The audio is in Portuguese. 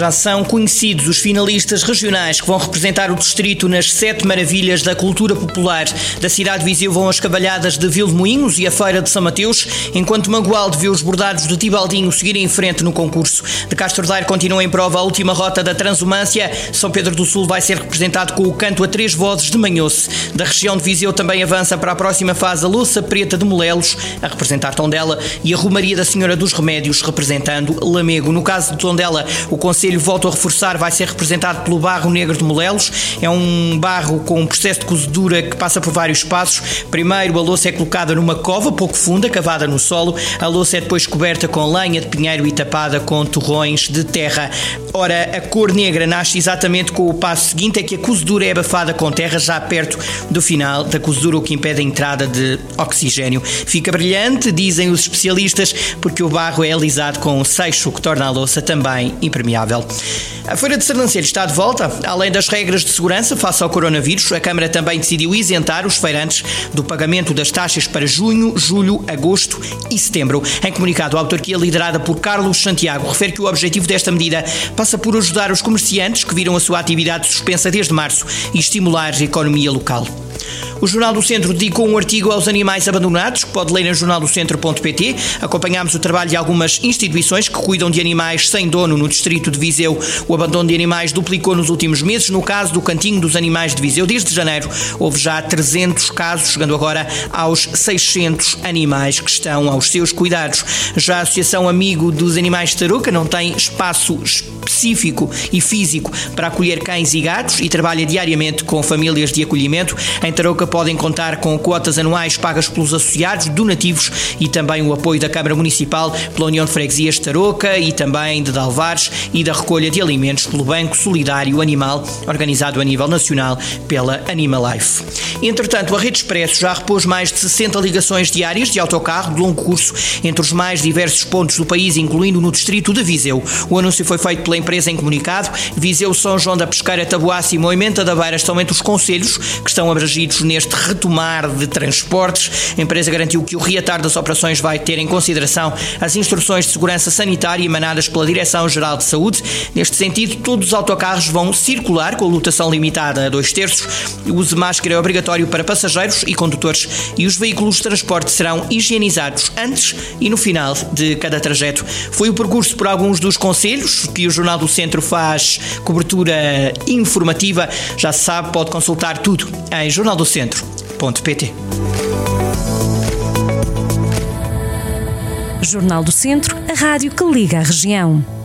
Já são conhecidos os finalistas regionais que vão representar o distrito nas sete maravilhas da cultura popular. Da cidade de Viseu vão as cavalhadas de Vilmoinhos e a feira de São Mateus, enquanto Mangualde vê os bordados de Tibaldinho seguirem em frente no concurso. De Castro Daire continua em prova a última rota da Transumância. São Pedro do Sul vai ser representado com o canto a três vozes de Manhoce. Da região de Viseu também avança para a próxima fase a Louça Preta de Molelos, a representar Tondela, e a Romaria da Senhora dos Remédios, representando Lamego. No caso de Tondela, o Conselho Conselho, volto a reforçar, vai ser representado pelo barro negro de Molelos. É um barro com um processo de cozedura que passa por vários passos. Primeiro, a louça é colocada numa cova pouco funda, cavada no solo. A louça é depois coberta com lenha de pinheiro e tapada com torrões de terra. Ora, a cor negra nasce exatamente com o passo seguinte, é que a cozedura é abafada com terra já perto do final da cozedura, o que impede a entrada de oxigênio. Fica brilhante, dizem os especialistas, porque o barro é alisado com um seixo, que torna a louça também impermeável. A Feira de Sernancelho está de volta. Além das regras de segurança face ao coronavírus, a Câmara também decidiu isentar os feirantes do pagamento das taxas para junho, julho, agosto e setembro. Em comunicado, a autarquia liderada por Carlos Santiago refere que o objetivo desta medida passa por ajudar os comerciantes que viram a sua atividade suspensa desde março e estimular a economia local. O Jornal do Centro dedicou um artigo aos animais abandonados, que pode ler em jornaldocentro.pt. Acompanhámos o trabalho de algumas instituições que cuidam de animais sem dono no distrito de Viseu. O abandono de animais duplicou nos últimos meses. No caso do Cantinho dos Animais de Viseu, desde janeiro, houve já 300 casos, chegando agora aos 600 animais que estão aos seus cuidados. Já a Associação Amigo dos Animais de Tarouca não tem espaço específico e físico para acolher cães e gatos e trabalha diariamente com famílias de acolhimento. Em Tarouca podem contar com quotas anuais pagas pelos associados, donativos e também o apoio da Câmara Municipal, pela União de Freguesias de Tarouca e também de Dalvares e da recolha de alimentos pelo Banco Solidário Animal, organizado a nível nacional pela Animalife. Entretanto, a Rede Expresso já repôs mais de 60 ligações diárias de autocarro de longo curso entre os mais diversos pontos do país, incluindo no distrito de Viseu. O anúncio foi feito pela empresa em comunicado. Viseu, São João da Pesqueira, Taboaço e Moimenta da Beira estão entre os conselhos que estão abrangidos neste retomar de transportes. A empresa garantiu que o reatar das operações vai ter em consideração as instruções de segurança sanitária emanadas pela Direção-Geral de Saúde. Neste sentido, todos os autocarros vão circular com a lotação limitada a dois terços. O uso de máscara é obrigatório para passageiros e condutores e os veículos de transporte serão higienizados antes e no final de cada trajeto. Foi o percurso por alguns dos conselhos que o Jornal do Centro faz cobertura informativa. Já se sabe, pode consultar tudo em Jornal do Centro centro.pt. Jornal do Centro, a rádio que liga a região.